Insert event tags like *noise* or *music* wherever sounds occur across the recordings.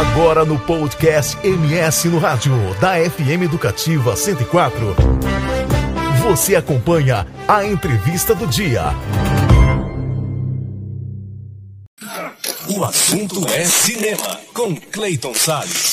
Agora no podcast MS no Rádio, da FM Educativa 104. Você acompanha a entrevista do dia. O assunto é cinema, com Clayton Salles.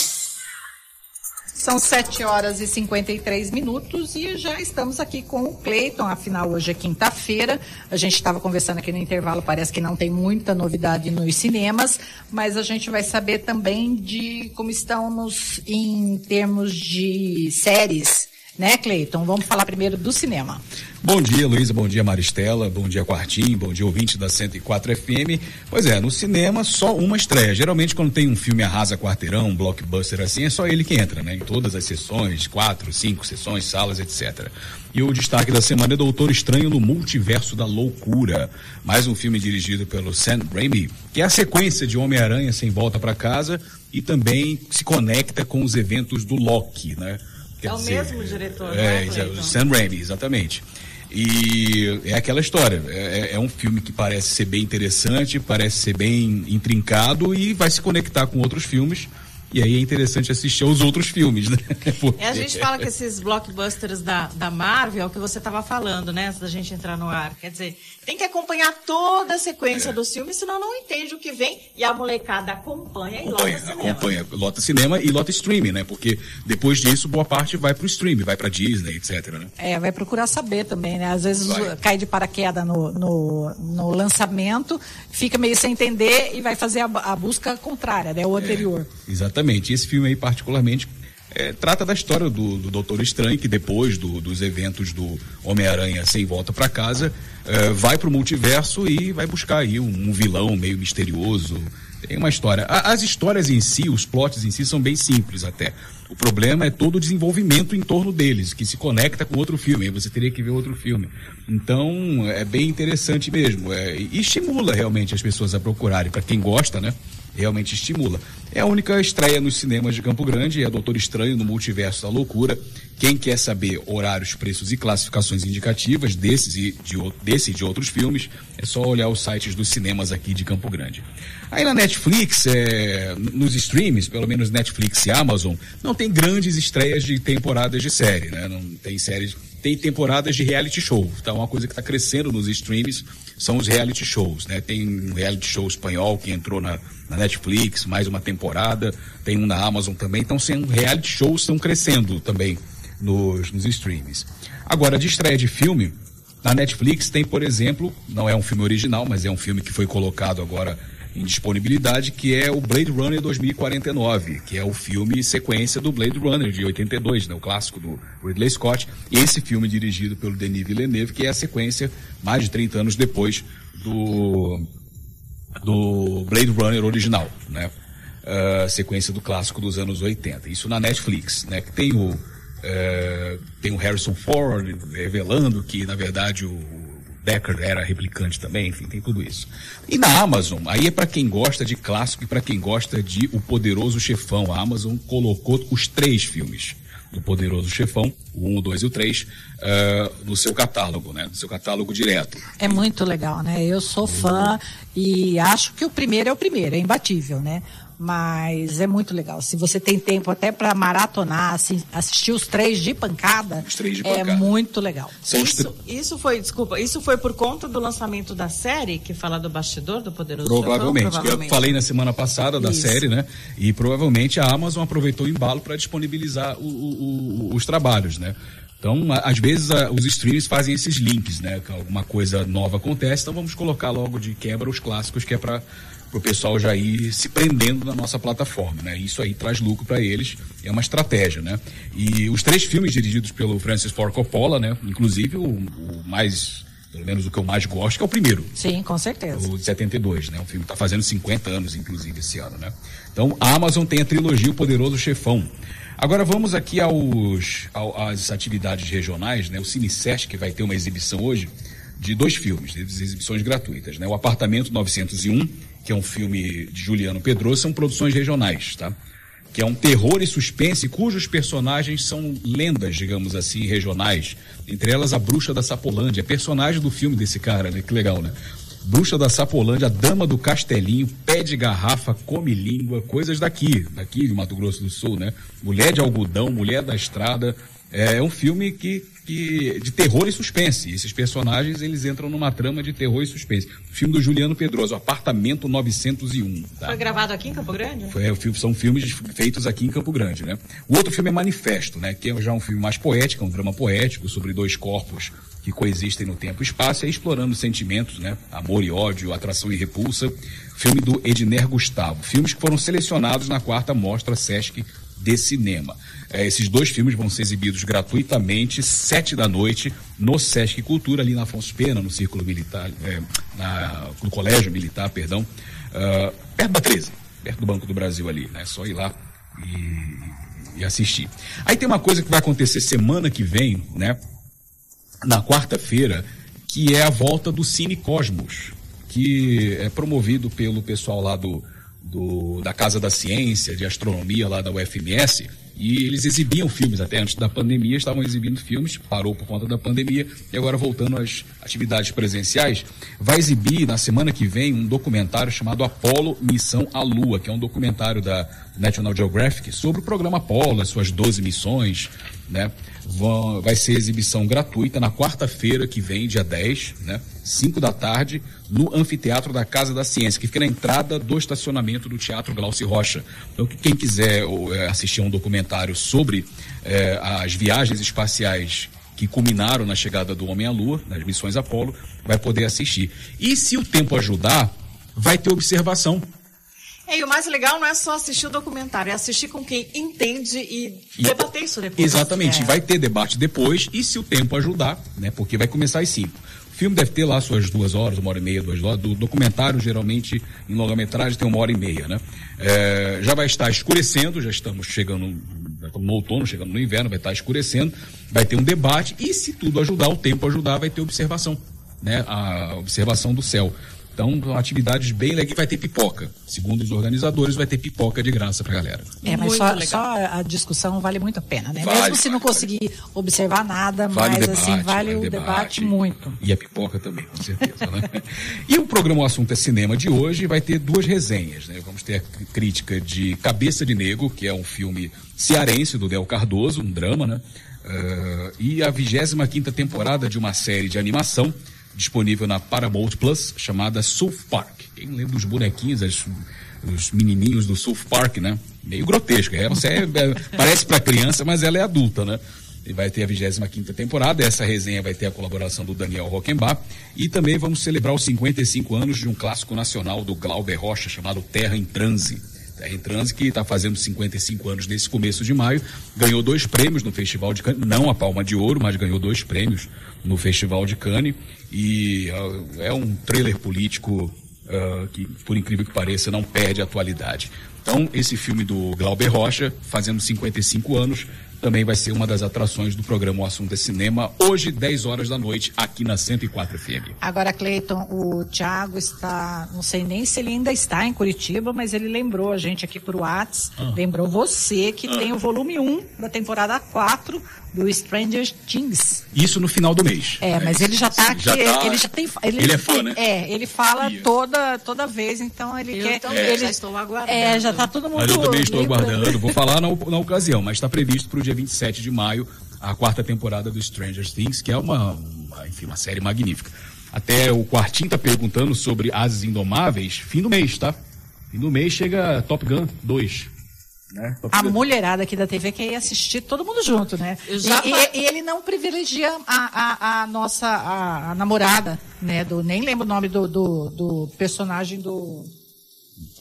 São 7 horas e 53 minutos e já estamos aqui com o Cleiton, afinal hoje é quinta-feira. A gente estava conversando aqui no intervalo, parece que não tem muita novidade nos cinemas, mas a gente vai saber também de como estão nos, em termos de séries né, Cleiton? Vamos falar primeiro do cinema. Bom dia, Luísa. Bom dia, Maristela. Bom dia, Quartim. Bom dia, ouvinte da 104 FM. Pois é, no cinema só uma estreia. Geralmente, quando tem um filme arrasa quarteirão, um blockbuster assim, é só ele que entra, né? Em todas as sessões, quatro, cinco sessões, salas, etc. E o destaque da semana é Doutor Estranho no Multiverso da Loucura. Mais um filme dirigido pelo Sam Raimi, que é a sequência de Homem-Aranha sem volta para casa e também se conecta com os eventos do Loki, né? É dizer, o mesmo diretor, é, né, o Sam Raimi, exatamente. E é aquela história. É, é, é, um filme que parece ser bem interessante, parece ser bem intrincado e vai se conectar com outros filmes. E aí é interessante assistir aos outros filmes, né? *laughs* Porque... É, a gente fala que esses blockbusters da, da Marvel, é o que você estava falando, né? Antes da gente entrar no ar. Quer dizer, tem que acompanhar toda a sequência é. dos filmes, senão não entende o que vem. E a molecada acompanha e acompanha, lota cinema. Acompanha, lota cinema e lota streaming, né? Porque depois disso, boa parte vai para o streaming, vai para Disney, etc. Né? É, vai procurar saber também, né? Às vezes vai. cai de paraquedas no, no, no, lançamento, fica meio sem entender e vai fazer a, a busca contrária, né? O é, anterior. É, exatamente. Exatamente. Esse filme aí, particularmente, é, trata da história do, do Doutor Estranho, que depois do, dos eventos do Homem-Aranha sem volta para casa, é, vai para o multiverso e vai buscar aí um, um, vilão meio misterioso. Tem uma história. A, as histórias em si, os plots em si, são bem simples até. O problema é todo o desenvolvimento em torno deles, que se conecta com outro filme. Aí você teria que ver outro filme. Então, é bem interessante mesmo. É, e estimula realmente as pessoas a procurarem. Para quem gosta, né? Realmente estimula. É a única estreia nos cinemas de Campo Grande, é Doutor Estranho no Multiverso da Loucura. Quem quer saber horários, preços e classificações indicativas desses e de, desse e de outros filmes, é só olhar os sites dos cinemas aqui de Campo Grande. Aí na Netflix, é, nos streams, pelo menos Netflix e Amazon, não tem grandes estreias de temporadas de série, né? Não tem séries tem temporadas de reality show. Então, uma coisa que está crescendo nos streams são os reality shows, né? Tem um reality show espanhol que entrou na, na Netflix, mais uma temporada, tem um na Amazon também. Então, sendo reality shows estão crescendo também nos, nos streams. Agora, de estreia de filme, na Netflix tem, por exemplo, não é um filme original, mas é um filme que foi colocado agora em disponibilidade, que é o Blade Runner 2049, que é o filme sequência do Blade Runner de 82, né, o clássico do Ridley Scott. Esse filme dirigido pelo Denis Villeneuve, que é a sequência mais de 30 anos depois do do Blade Runner original, né? Uh, sequência do clássico dos anos 80. Isso na Netflix, né? Que tem o uh, tem o Harrison Ford revelando que na verdade o Decker era replicante também, enfim, tem tudo isso. E na Amazon, aí é para quem gosta de clássico e para quem gosta de O Poderoso Chefão. A Amazon colocou os três filmes do Poderoso Chefão, o 1, o 2 e o 3, uh, eh, no seu catálogo, né? No seu catálogo direto. É muito legal, né? Eu sou fã e acho que o primeiro é o primeiro, é imbatível, né? Mas é muito legal. Se você tem tempo até para maratonar, assim, assistir os três de pancada, os três de é pancada. muito legal. Isso, isso foi, desculpa, isso foi por conta do lançamento da série que fala do bastidor do Poderoso Provavelmente. Chefão? Provavelmente. Eu falei na semana passada da isso. série, né? E provavelmente a Amazon aproveitou o embalo para disponibilizar o, o, o, os trabalhos, né? Então, às vezes, os streams fazem esses links, né? Que alguma coisa nova acontece, então vamos colocar logo de quebra os clássicos, que é para o pessoal já ir se prendendo na nossa plataforma, né? Isso aí traz lucro para eles, é uma estratégia, né? E os três filmes dirigidos pelo Francis Ford Coppola, né? Inclusive o, o mais pelo menos o que eu mais gosto, que é o primeiro. Sim, com certeza. O de 72, né? O filme está fazendo 50 anos, inclusive, esse ano, né? Então, a Amazon tem a trilogia O Poderoso Chefão. Agora vamos aqui aos, às atividades regionais, né? O Cine que vai ter uma exibição hoje de dois filmes, de exibições gratuitas, né? O Apartamento 901 que é um filme de Juliano Pedroso, são produções regionais, tá? Que é um terror e suspense cujos personagens são lendas, digamos assim, regionais. Entre elas a Bruxa da Sapolândia, personagem do filme desse cara, né? Que legal, né? Bruxa da Sapolândia, Dama do Castelinho, Pé de Garrafa, Come Língua, coisas daqui, daqui de Mato Grosso do Sul, né? Mulher de Algodão, Mulher da Estrada. É um filme que, que de terror e suspense. Esses personagens, eles entram numa trama de terror e suspense. Filme do Juliano Pedroso, Apartamento 901. Tá? Foi gravado aqui em Campo Grande? Foi, é, são filmes feitos aqui em Campo Grande, né? O outro filme é Manifesto, né? Que é já um filme mais poético, um drama poético sobre dois corpos que coexistem no tempo e espaço, é explorando sentimentos, né? Amor e ódio, atração e repulsa. Filme do Edner Gustavo. Filmes que foram selecionados na quarta mostra Sesc de Cinema. É, esses dois filmes vão ser exibidos gratuitamente, sete da noite, no Sesc Cultura, ali na Afonso Pena, no Círculo Militar, é, na, no Colégio Militar, perdão, uh, perto da 13, perto do Banco do Brasil ali, né? Só ir lá e, e assistir. Aí tem uma coisa que vai acontecer semana que vem, né? na quarta-feira, que é a volta do Cine Cosmos, que é promovido pelo pessoal lá do, do, da Casa da Ciência, de Astronomia lá da UFMS, e eles exibiam filmes até antes da pandemia, estavam exibindo filmes, parou por conta da pandemia, e agora voltando às atividades presenciais, vai exibir na semana que vem um documentário chamado Apollo Missão à Lua, que é um documentário da National Geographic sobre o programa Apollo, as suas 12 missões, né? Vai ser exibição gratuita na quarta-feira que vem, dia 10, né? 5 da tarde, no Anfiteatro da Casa da Ciência, que fica na entrada do estacionamento do Teatro Glaucio Rocha. Então, quem quiser é, assistir um documentário sobre eh, as viagens espaciais que culminaram na chegada do homem à Lua, nas missões Apolo, vai poder assistir. E se o tempo ajudar, vai ter observação. É, e o mais legal não é só assistir o documentário, é assistir com quem entende e, e é debater isso depois. Exatamente, é. vai ter debate depois e se o tempo ajudar, né? Porque vai começar às 5 filme deve ter lá suas duas horas, uma hora e meia, duas horas. Do documentário, geralmente, em longa-metragem, tem uma hora e meia, né? É, já vai estar escurecendo, já estamos chegando no outono, chegando no inverno, vai estar escurecendo, vai ter um debate e se tudo ajudar, o tempo ajudar, vai ter observação, né? A observação do céu. Então, atividades bem legais. Vai ter pipoca. Segundo os organizadores, vai ter pipoca de graça pra galera. É, mas só, só, a discussão vale muito a pena, né? Vale, Mesmo se não conseguir vale. observar nada, vale mas assim, debate, assim, vale, o debate, debate, muito. E a pipoca também, com certeza, né? *laughs* E o programa O Assunto é Cinema de hoje vai ter duas resenhas, né? Vamos ter a crítica de Cabeça de Negro, que é um filme cearense do Del Cardoso, um drama, né? Uh, e a 25 quinta temporada de uma série de animação disponível na Paramount Plus, chamada South Park. Quem lembra dos bonequinhos, as, os menininhos do South Park, né? Meio grotesco. É, é, é, parece para criança, mas ela é adulta, né? E vai ter a 25 temporada. Essa resenha vai ter a colaboração do Daniel Rockenbach. E também vamos celebrar os 55 anos de um clássico nacional do Glauber Rocha, chamado Terra em Transe. Terra em Transe, que está fazendo 55 anos nesse começo de maio. Ganhou dois prêmios no Festival de Cannes. Não a Palma de Ouro, mas ganhou dois prêmios no Festival de Cannes. E uh, é um trailer político uh, que, por incrível que pareça, não perde a atualidade. Então, esse filme do Glauber Rocha, fazendo 55 anos, também vai ser uma das atrações do programa O Assunto é Cinema, hoje, 10 horas da noite, aqui na 104 FM. Agora, Cleiton, o Thiago está, não sei nem se ele ainda está em Curitiba, mas ele lembrou a gente aqui por Whats, ah. lembrou você que ah. tem o volume 1 da temporada 4 do Stranger Things. Isso no final do mês. É, mas ele já está aqui, já tá, ele já tem, ele, ele é fã, né? É, ele fala toda toda vez, então ele eu quer, também, ele já estou aguardando. É, já está todo mundo. Mas eu também estou aguardando, vou falar na, na ocasião, mas está previsto para o dia 27 de maio a quarta temporada do Stranger Things, que é uma, uma enfim, uma série magnífica. Até o Quartinho tá perguntando sobre Ases Indomáveis, fim do mês, tá? Fim do mês chega Top Gun 2. Né? A mulherada aqui da TV quer ir assistir todo mundo junto, né? E, e, e, ele não privilegia a, a, a nossa a, a, namorada, né? Do, nem lembro o nome do, do, do personagem do.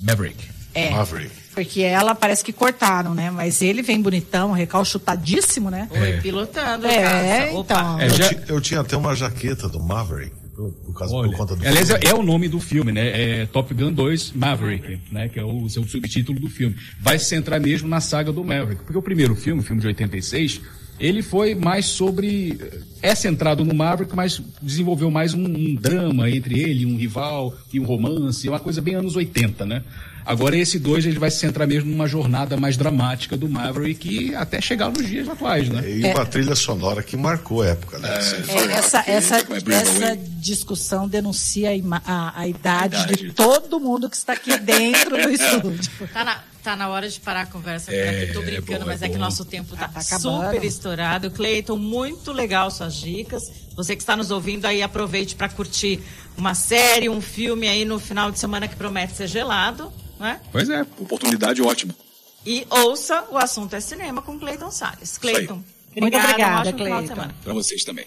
Maverick. É. Maverick. Porque ela parece que cortaram, né? Mas ele vem bonitão, recalchutadíssimo, né? Oi, pilotando. É, então. É, já... eu, eu tinha até uma jaqueta do Maverick. Por, causa, Olha, por conta do aliás, é, é, o nome do filme, né? É Top Gun 2 Maverick, né? Que é o seu subtítulo do filme. Vai se centrar mesmo na saga do Maverick. Porque o primeiro filme, o filme de 86, ele foi mais sobre. É centrado no Maverick, mas desenvolveu mais um, um drama entre ele, um rival e um romance, uma coisa bem anos 80, né? Agora esse 2 ele vai se centrar mesmo numa jornada mais dramática do Maverick até chegar nos dias atuais, né? E uma trilha sonora que marcou a época, né? É, essa, essa, essa discussão denuncia a, a, a, idade a, idade de todo mundo que está aqui dentro do estúdio. Tá na, tá na hora de parar a conversa, é, aqui, tô brincando, é bom, mas é, é que nosso tempo está tá super estourado. Cleiton, muito legal suas dicas. Você que está nos ouvindo aí, aproveite para curtir uma série, um filme aí no final de semana que promete ser gelado. Né? Pois é, oportunidade ótima. E ouça o assunto é cinema com Cleiton Salles. Cleiton, muito obrigada, Cleiton. Para vocês também.